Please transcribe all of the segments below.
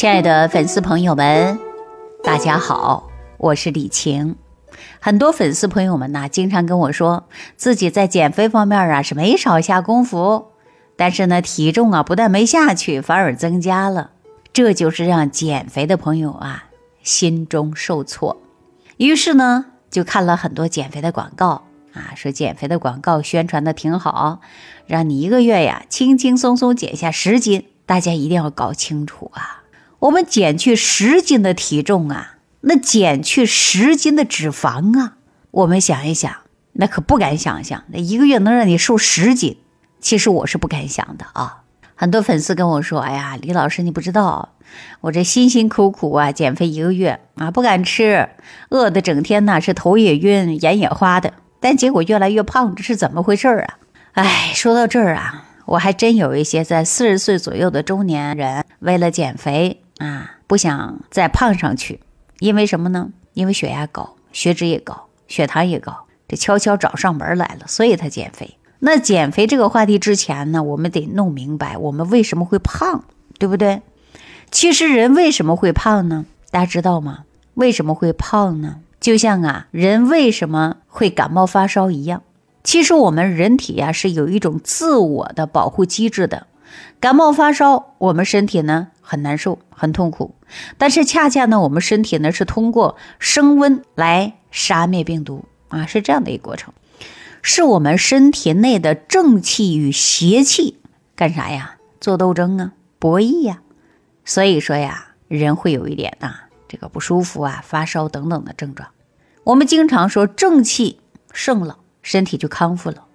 亲爱的粉丝朋友们，大家好，我是李晴。很多粉丝朋友们呢，经常跟我说，自己在减肥方面啊是没少下功夫，但是呢，体重啊不但没下去，反而增加了。这就是让减肥的朋友啊心中受挫。于是呢，就看了很多减肥的广告啊，说减肥的广告宣传的挺好，让你一个月呀轻轻松松减下十斤。大家一定要搞清楚啊，我们减去十斤的体重啊。那减去十斤的脂肪啊，我们想一想，那可不敢想象，那一个月能让你瘦十斤，其实我是不敢想的啊。很多粉丝跟我说：“哎呀，李老师，你不知道，我这辛辛苦苦啊，减肥一个月啊，不敢吃，饿的整天呢是头也晕，眼也花的，但结果越来越胖，这是怎么回事啊？”哎，说到这儿啊，我还真有一些在四十岁左右的中年人，为了减肥啊，不想再胖上去。因为什么呢？因为血压高，血脂也高，血糖也高，这悄悄找上门来了，所以他减肥。那减肥这个话题之前呢，我们得弄明白我们为什么会胖，对不对？其实人为什么会胖呢？大家知道吗？为什么会胖呢？就像啊，人为什么会感冒发烧一样。其实我们人体呀是有一种自我的保护机制的，感冒发烧，我们身体呢？很难受，很痛苦，但是恰恰呢，我们身体呢是通过升温来杀灭病毒啊，是这样的一个过程，是我们身体内的正气与邪气干啥呀？做斗争啊，博弈呀。所以说呀，人会有一点呐，这个不舒服啊，发烧等等的症状。我们经常说正气盛了，身体就康复了；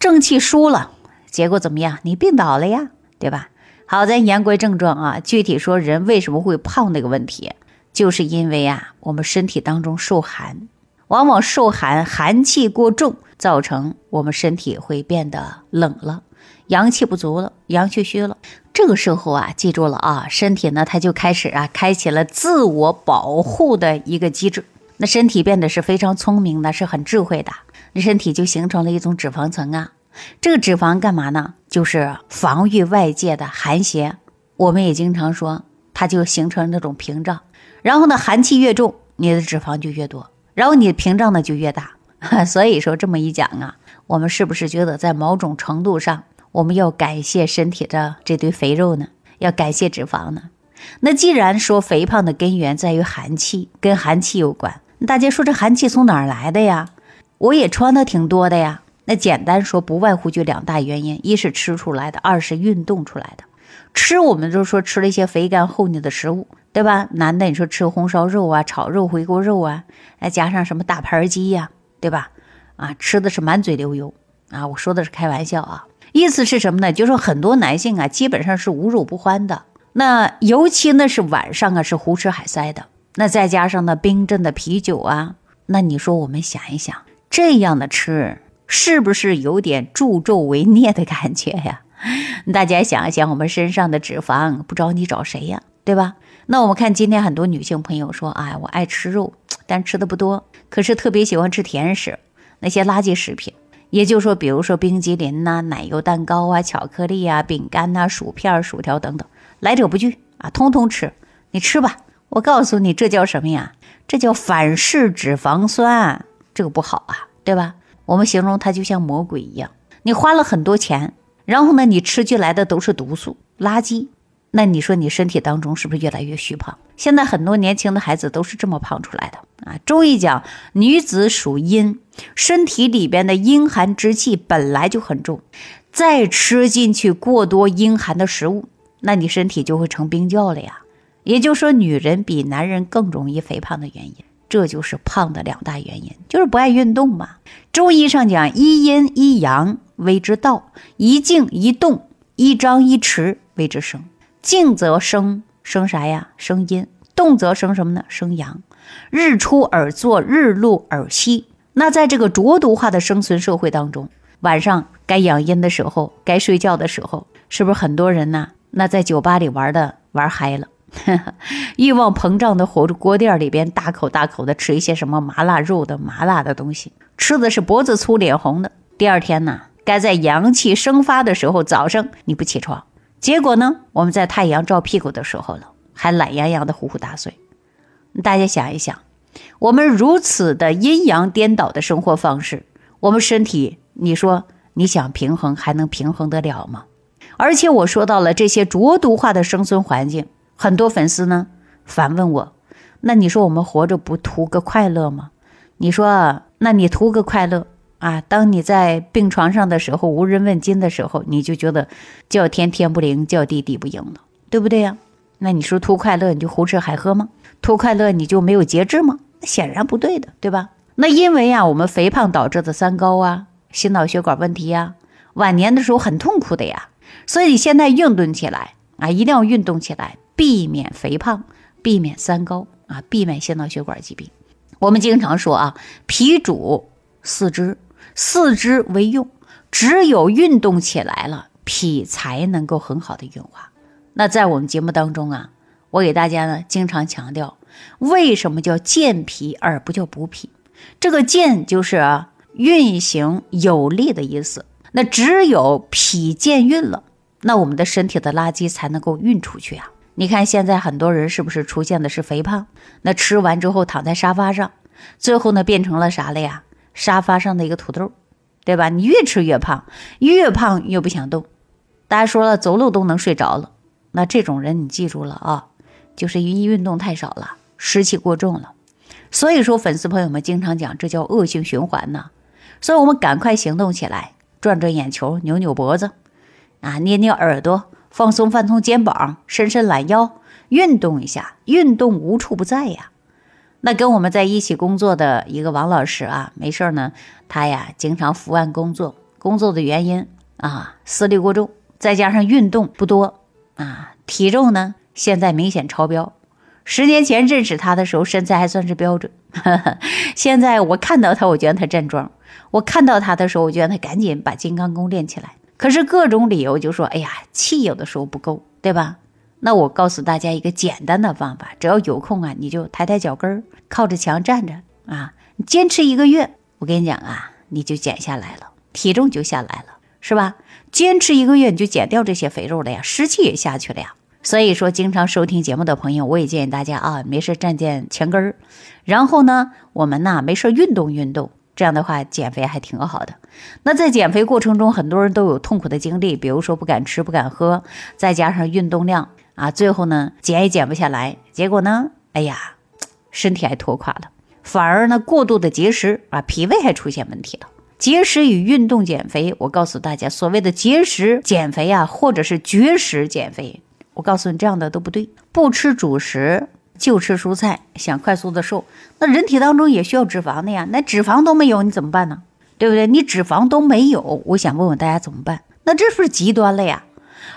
正气输了，结果怎么样？你病倒了呀，对吧？好，咱言归正传啊，具体说人为什么会胖那个问题，就是因为啊，我们身体当中受寒，往往受寒，寒气过重，造成我们身体会变得冷了，阳气不足了，阳气虚了。这个时候啊，记住了啊，身体呢，它就开始啊，开启了自我保护的一个机制。那身体变得是非常聪明的，是很智慧的，那身体就形成了一种脂肪层啊。这个脂肪干嘛呢？就是防御外界的寒邪。我们也经常说，它就形成那种屏障。然后呢，寒气越重，你的脂肪就越多，然后你的屏障呢就越大。所以说这么一讲啊，我们是不是觉得在某种程度上，我们要感谢身体的这堆肥肉呢？要感谢脂肪呢？那既然说肥胖的根源在于寒气，跟寒气有关，大家说这寒气从哪儿来的呀？我也穿的挺多的呀。那简单说，不外乎就两大原因：一是吃出来的，二是运动出来的。吃，我们就说吃了一些肥甘厚腻的食物，对吧？男的你说吃红烧肉啊、炒肉、回锅肉啊，再加上什么大盘鸡呀，对吧？啊，吃的是满嘴流油啊！我说的是开玩笑啊，意思是什么呢？就说很多男性啊，基本上是无肉不欢的。那尤其呢是晚上啊，是胡吃海塞的。那再加上呢冰镇的啤酒啊，那你说我们想一想，这样的吃。是不是有点助纣为虐的感觉呀？大家想一想，我们身上的脂肪不找你找谁呀？对吧？那我们看今天很多女性朋友说：“哎，我爱吃肉，但吃的不多，可是特别喜欢吃甜食，那些垃圾食品。也就是说，比如说冰激凌呐、奶油蛋糕啊、巧克力啊、饼干呐、薯片、薯条等等，来者不拒啊，通通吃。你吃吧，我告诉你，这叫什么呀？这叫反式脂肪酸，这个不好啊，对吧？”我们形容它就像魔鬼一样，你花了很多钱，然后呢，你吃进来的都是毒素垃圾，那你说你身体当中是不是越来越虚胖？现在很多年轻的孩子都是这么胖出来的啊。中医讲，女子属阴，身体里边的阴寒之气本来就很重，再吃进去过多阴寒的食物，那你身体就会成冰窖了呀。也就是说，女人比男人更容易肥胖的原因。这就是胖的两大原因，就是不爱运动嘛。中医上讲，一阴一阳谓之道，一静一动，一张一弛谓之生。静则生，生啥呀？生阴。动则生什么呢？生阳。日出而作，日落而息。那在这个浊毒化的生存社会当中，晚上该养阴的时候，该睡觉的时候，是不是很多人呢？那在酒吧里玩的玩嗨了。欲望膨胀的火锅店里边，大口大口的吃一些什么麻辣肉的麻辣的东西，吃的是脖子粗脸红的。第二天呢，该在阳气生发的时候，早上你不起床，结果呢，我们在太阳照屁股的时候了，还懒洋洋的呼呼大睡。大家想一想，我们如此的阴阳颠倒的生活方式，我们身体，你说你想平衡还能平衡得了吗？而且我说到了这些浊毒化的生存环境，很多粉丝呢反问我：“那你说我们活着不图个快乐吗？”你说，那你图个快乐啊？当你在病床上的时候，无人问津的时候，你就觉得叫天天不灵，叫地地不应了，对不对呀？那你说图快乐你就胡吃海喝吗？图快乐你就没有节制吗？那显然不对的，对吧？那因为呀，我们肥胖导致的三高啊，心脑血管问题呀，晚年的时候很痛苦的呀。所以现在运动起来啊，一定要运动起来，避免肥胖，避免三高啊，避免心脑血管疾病。我们经常说啊，脾主四肢，四肢为用，只有运动起来了，脾才能够很好的运化。那在我们节目当中啊，我给大家呢经常强调，为什么叫健脾而不叫补脾？这个健就是运行有力的意思。那只有脾健运了，那我们的身体的垃圾才能够运出去啊。你看现在很多人是不是出现的是肥胖？那吃完之后躺在沙发上，最后呢变成了啥了呀？沙发上的一个土豆，对吧？你越吃越胖，越胖越不想动。大家说了，走路都能睡着了。那这种人你记住了啊，就是因运动太少了，湿气过重了。所以说粉丝朋友们经常讲，这叫恶性循环呢。所以我们赶快行动起来，转转眼球，扭扭脖子，啊，捏捏耳朵。放松放松肩膀，伸伸懒腰，运动一下。运动无处不在呀。那跟我们在一起工作的一个王老师啊，没事呢，他呀经常伏案工作，工作的原因啊，思虑过重，再加上运动不多啊，体重呢现在明显超标。十年前认识他的时候，身材还算是标准。现在我看到他，我觉得他站桩；我看到他的时候，我觉得他赶紧把金刚功练起来。可是各种理由就说，哎呀，气有的时候不够，对吧？那我告诉大家一个简单的方法，只要有空啊，你就抬抬脚跟儿，靠着墙站着啊，坚持一个月，我跟你讲啊，你就减下来了，体重就下来了，是吧？坚持一个月你就减掉这些肥肉了呀，湿气也下去了呀。所以说，经常收听节目的朋友，我也建议大家啊，没事站站前跟儿，然后呢，我们呢没事运动运动。这样的话，减肥还挺好的。那在减肥过程中，很多人都有痛苦的经历，比如说不敢吃、不敢喝，再加上运动量啊，最后呢减也减不下来。结果呢，哎呀，身体还拖垮了，反而呢过度的节食啊，脾胃还出现问题了。节食与运动减肥，我告诉大家，所谓的节食减肥啊，或者是绝食减肥，我告诉你这样的都不对，不吃主食。就吃蔬菜，想快速的瘦，那人体当中也需要脂肪的呀。那脂肪都没有，你怎么办呢？对不对？你脂肪都没有，我想问问大家怎么办？那这是不是极端了呀？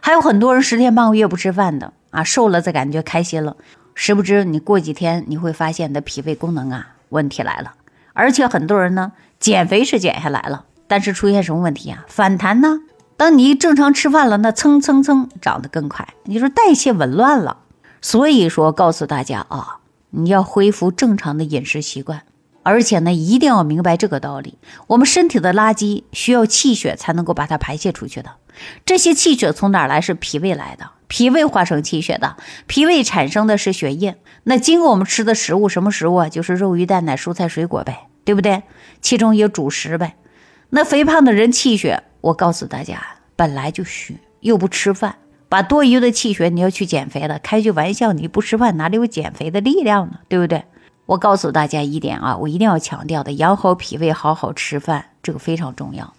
还有很多人十天半个月不吃饭的啊，瘦了再感觉开心了，殊不知你过几天你会发现你的脾胃功能啊问题来了。而且很多人呢减肥是减下来了，但是出现什么问题啊？反弹呢？当你正常吃饭了，那蹭蹭蹭长得更快，你说代谢紊乱了。所以说，告诉大家啊，你要恢复正常的饮食习惯，而且呢，一定要明白这个道理：我们身体的垃圾需要气血才能够把它排泄出去的。这些气血从哪来？是脾胃来的，脾胃化成气血的，脾胃产生的是血液。那经过我们吃的食物，什么食物啊？就是肉、鱼、蛋、奶、蔬菜、水果呗，对不对？其中有主食呗。那肥胖的人气血，我告诉大家，本来就虚，又不吃饭。把多余的气血，你要去减肥了，开句玩笑，你不吃饭哪里有减肥的力量呢？对不对？我告诉大家一点啊，我一定要强调的，养好脾胃，好好吃饭，这个非常重要。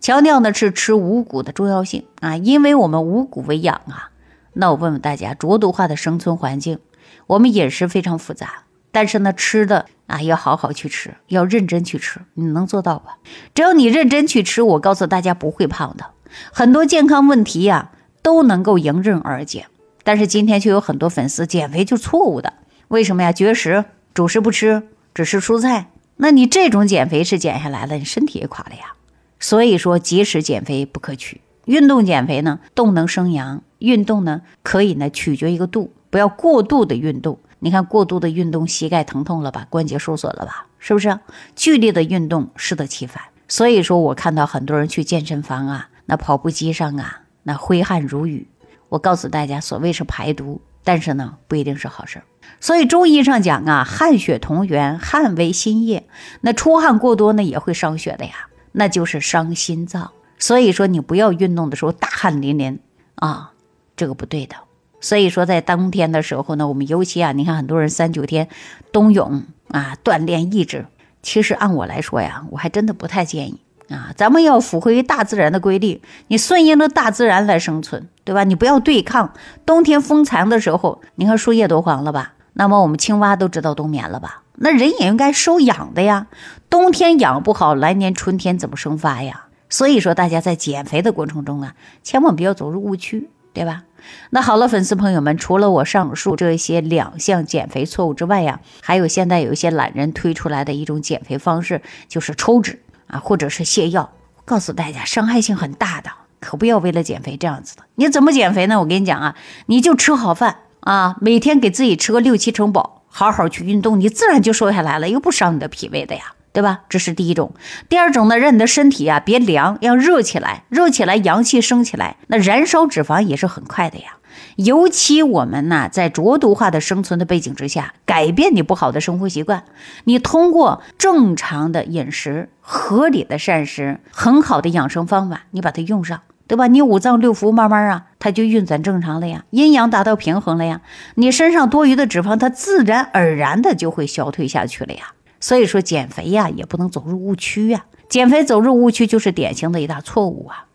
强调的是吃五谷的重要性啊，因为我们五谷为养啊。那我问问大家，浊毒化的生存环境，我们饮食非常复杂，但是呢，吃的啊要好好去吃，要认真去吃，你能做到吧？只要你认真去吃，我告诉大家不会胖的。很多健康问题呀。都能够迎刃而解，但是今天却有很多粉丝减肥就错误的，为什么呀？绝食，主食不吃，只吃蔬菜，那你这种减肥是减下来了，你身体也垮了呀。所以说节食减肥不可取，运动减肥呢，动能生阳，运动呢可以呢取决一个度，不要过度的运动。你看过度的运动，膝盖疼痛了吧，关节受损了吧，是不是？剧烈的运动适得其反。所以说我看到很多人去健身房啊，那跑步机上啊。那挥汗如雨，我告诉大家，所谓是排毒，但是呢，不一定是好事儿。所以中医上讲啊，汗血同源，汗为心液，那出汗过多呢，也会伤血的呀，那就是伤心脏。所以说，你不要运动的时候大汗淋淋啊，这个不对的。所以说，在冬天的时候呢，我们尤其啊，你看很多人三九天冬泳啊，锻炼意志。其实按我来说呀，我还真的不太建议啊。咱们要符合于大自然的规律，你顺应着大自然来生存，对吧？你不要对抗。冬天风残的时候，你看树叶都黄了吧？那么我们青蛙都知道冬眠了吧？那人也应该收养的呀。冬天养不好，来年春天怎么生发呀？所以说，大家在减肥的过程中啊，千万不要走入误区，对吧？那好了，粉丝朋友们，除了我上述这些两项减肥错误之外呀，还有现在有一些懒人推出来的一种减肥方式，就是抽脂啊，或者是泻药。告诉大家，伤害性很大的，可不要为了减肥这样子的。你怎么减肥呢？我跟你讲啊，你就吃好饭啊，每天给自己吃个六七成饱，好好去运动，你自然就瘦下来了，又不伤你的脾胃的呀。对吧？这是第一种。第二种呢，让你的身体啊别凉，要热起来，热起来，阳气升起来，那燃烧脂肪也是很快的呀。尤其我们呢，在浊毒化的生存的背景之下，改变你不好的生活习惯，你通过正常的饮食、合理的膳食、很好的养生方法，你把它用上，对吧？你五脏六腑慢慢啊，它就运转正常了呀，阴阳达到平衡了呀，你身上多余的脂肪，它自然而然的就会消退下去了呀。所以说减肥呀，也不能走入误区呀。减肥走入误区就是典型的一大错误啊。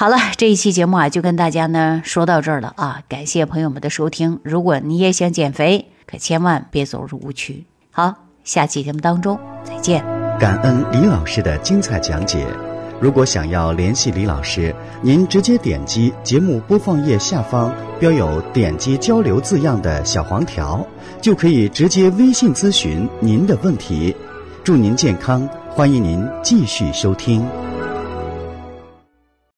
好了，这一期节目啊，就跟大家呢说到这儿了啊。感谢朋友们的收听。如果你也想减肥，可千万别走入误区。好，下期节目当中再见。感恩李老师的精彩讲解。如果想要联系李老师，您直接点击节目播放页下方标有“点击交流”字样的小黄条，就可以直接微信咨询您的问题。祝您健康，欢迎您继续收听。